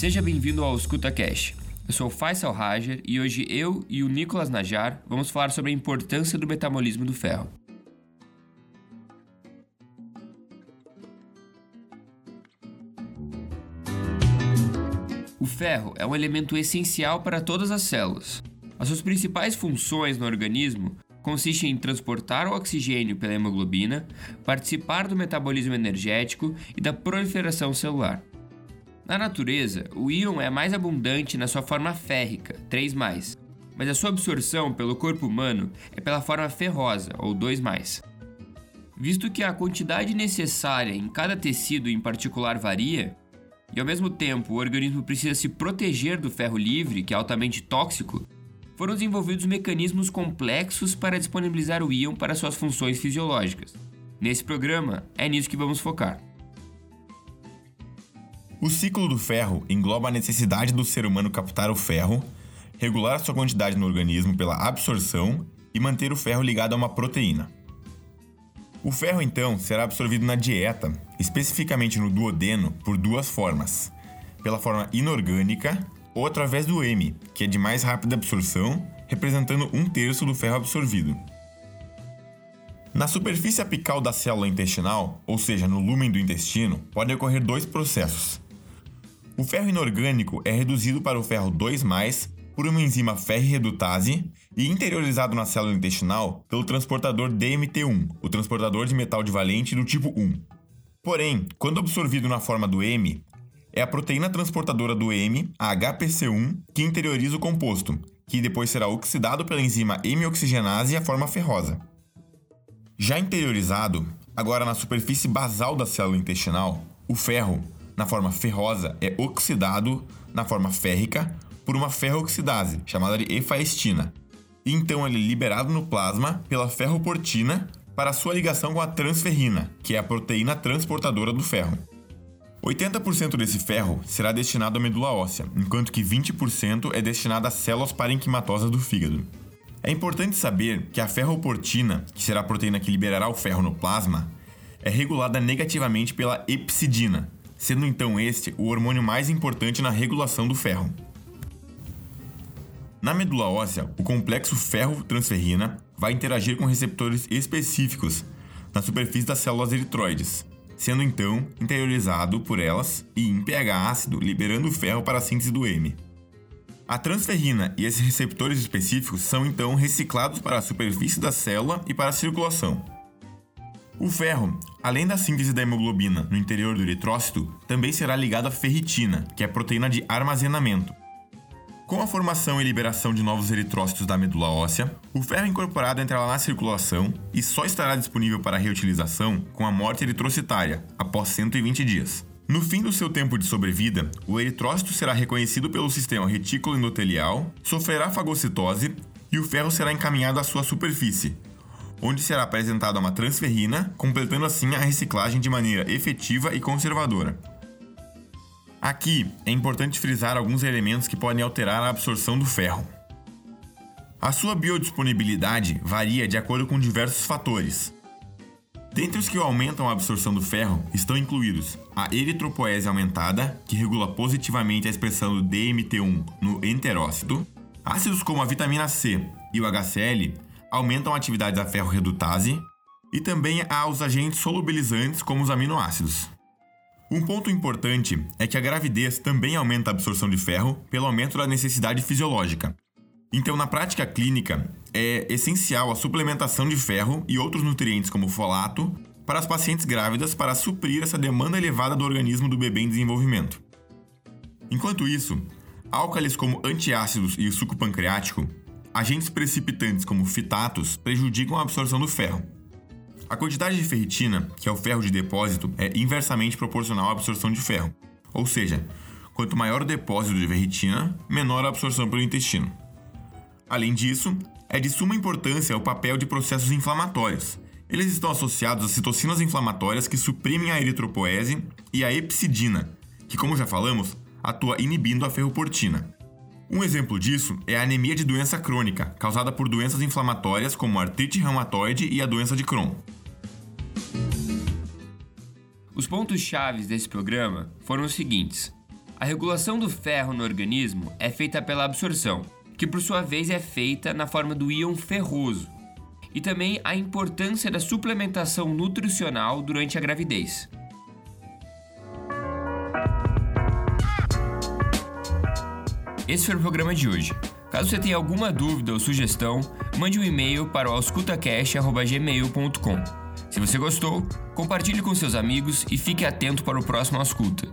Seja bem-vindo ao Escuta Cash. Eu sou o Faisal Rajer e hoje eu e o Nicolas Najar vamos falar sobre a importância do metabolismo do ferro. O ferro é um elemento essencial para todas as células. As suas principais funções no organismo consistem em transportar o oxigênio pela hemoglobina, participar do metabolismo energético e da proliferação celular. Na natureza, o íon é mais abundante na sua forma férrica, 3, mas a sua absorção pelo corpo humano é pela forma ferrosa, ou 2. Visto que a quantidade necessária em cada tecido em particular varia, e ao mesmo tempo o organismo precisa se proteger do ferro livre, que é altamente tóxico, foram desenvolvidos mecanismos complexos para disponibilizar o íon para suas funções fisiológicas. Nesse programa, é nisso que vamos focar. O ciclo do ferro engloba a necessidade do ser humano captar o ferro, regular sua quantidade no organismo pela absorção e manter o ferro ligado a uma proteína. O ferro, então, será absorvido na dieta, especificamente no duodeno, por duas formas: pela forma inorgânica ou através do M, que é de mais rápida absorção, representando um terço do ferro absorvido. Na superfície apical da célula intestinal, ou seja, no lúmen do intestino, podem ocorrer dois processos. O ferro inorgânico é reduzido para o ferro 2 por uma enzima ferrirredutase e interiorizado na célula intestinal pelo transportador DMT1, o transportador de metal divalente do tipo 1. Porém, quando absorvido na forma do M, é a proteína transportadora do M, a HPC1, que interioriza o composto, que depois será oxidado pela enzima hemioxigenase e a forma ferrosa. Já interiorizado, agora na superfície basal da célula intestinal, o ferro, na forma ferrosa, é oxidado na forma férrica por uma ferrooxidase, chamada de efaestina. E então ele é liberado no plasma pela ferroportina para sua ligação com a transferrina, que é a proteína transportadora do ferro. 80% desse ferro será destinado à medula óssea, enquanto que 20% é destinado às células parenquimatosas do fígado. É importante saber que a ferroportina, que será a proteína que liberará o ferro no plasma, é regulada negativamente pela epsidina, sendo então este o hormônio mais importante na regulação do ferro. Na medula óssea, o complexo ferro-transferrina vai interagir com receptores específicos na superfície das células eritroides, sendo então interiorizado por elas e em pH ácido, liberando o ferro para a síntese do M. A transferrina e esses receptores específicos são então reciclados para a superfície da célula e para a circulação. O ferro, além da síntese da hemoglobina no interior do eritrócito, também será ligado à ferritina, que é a proteína de armazenamento, com a formação e liberação de novos eritrócitos da medula óssea, o ferro incorporado entrará na circulação e só estará disponível para reutilização com a morte eritrocitária, após 120 dias. No fim do seu tempo de sobrevida, o eritrócito será reconhecido pelo sistema retículo endotelial, sofrerá fagocitose e o ferro será encaminhado à sua superfície, onde será apresentada uma transferrina, completando assim a reciclagem de maneira efetiva e conservadora. Aqui é importante frisar alguns elementos que podem alterar a absorção do ferro. A sua biodisponibilidade varia de acordo com diversos fatores. Dentre os que aumentam a absorção do ferro estão incluídos a eritropoese aumentada, que regula positivamente a expressão do DMT1 no enterócito, ácidos como a vitamina C e o HCl aumentam a atividade da ferro-redutase, e também há os agentes solubilizantes como os aminoácidos. Um ponto importante é que a gravidez também aumenta a absorção de ferro pelo aumento da necessidade fisiológica. Então, na prática clínica, é essencial a suplementação de ferro e outros nutrientes como folato para as pacientes grávidas para suprir essa demanda elevada do organismo do bebê em desenvolvimento. Enquanto isso, álcalis como antiácidos e o suco pancreático, agentes precipitantes como fitatos prejudicam a absorção do ferro, a quantidade de ferritina, que é o ferro de depósito, é inversamente proporcional à absorção de ferro. Ou seja, quanto maior o depósito de ferritina, menor a absorção pelo intestino. Além disso, é de suma importância o papel de processos inflamatórios. Eles estão associados às citocinas inflamatórias que suprimem a eritropoese e a epsidina, que, como já falamos, atua inibindo a ferroportina. Um exemplo disso é a anemia de doença crônica, causada por doenças inflamatórias como artrite reumatoide e a doença de Crohn. Os pontos chaves desse programa foram os seguintes: A regulação do ferro no organismo é feita pela absorção, que por sua vez é feita na forma do íon ferroso, e também a importância da suplementação nutricional durante a gravidez. Esse foi o programa de hoje. Caso você tenha alguma dúvida ou sugestão, mande um e-mail para o auscultacast.gmail.com. Se você gostou, compartilhe com seus amigos e fique atento para o próximo Ausculta.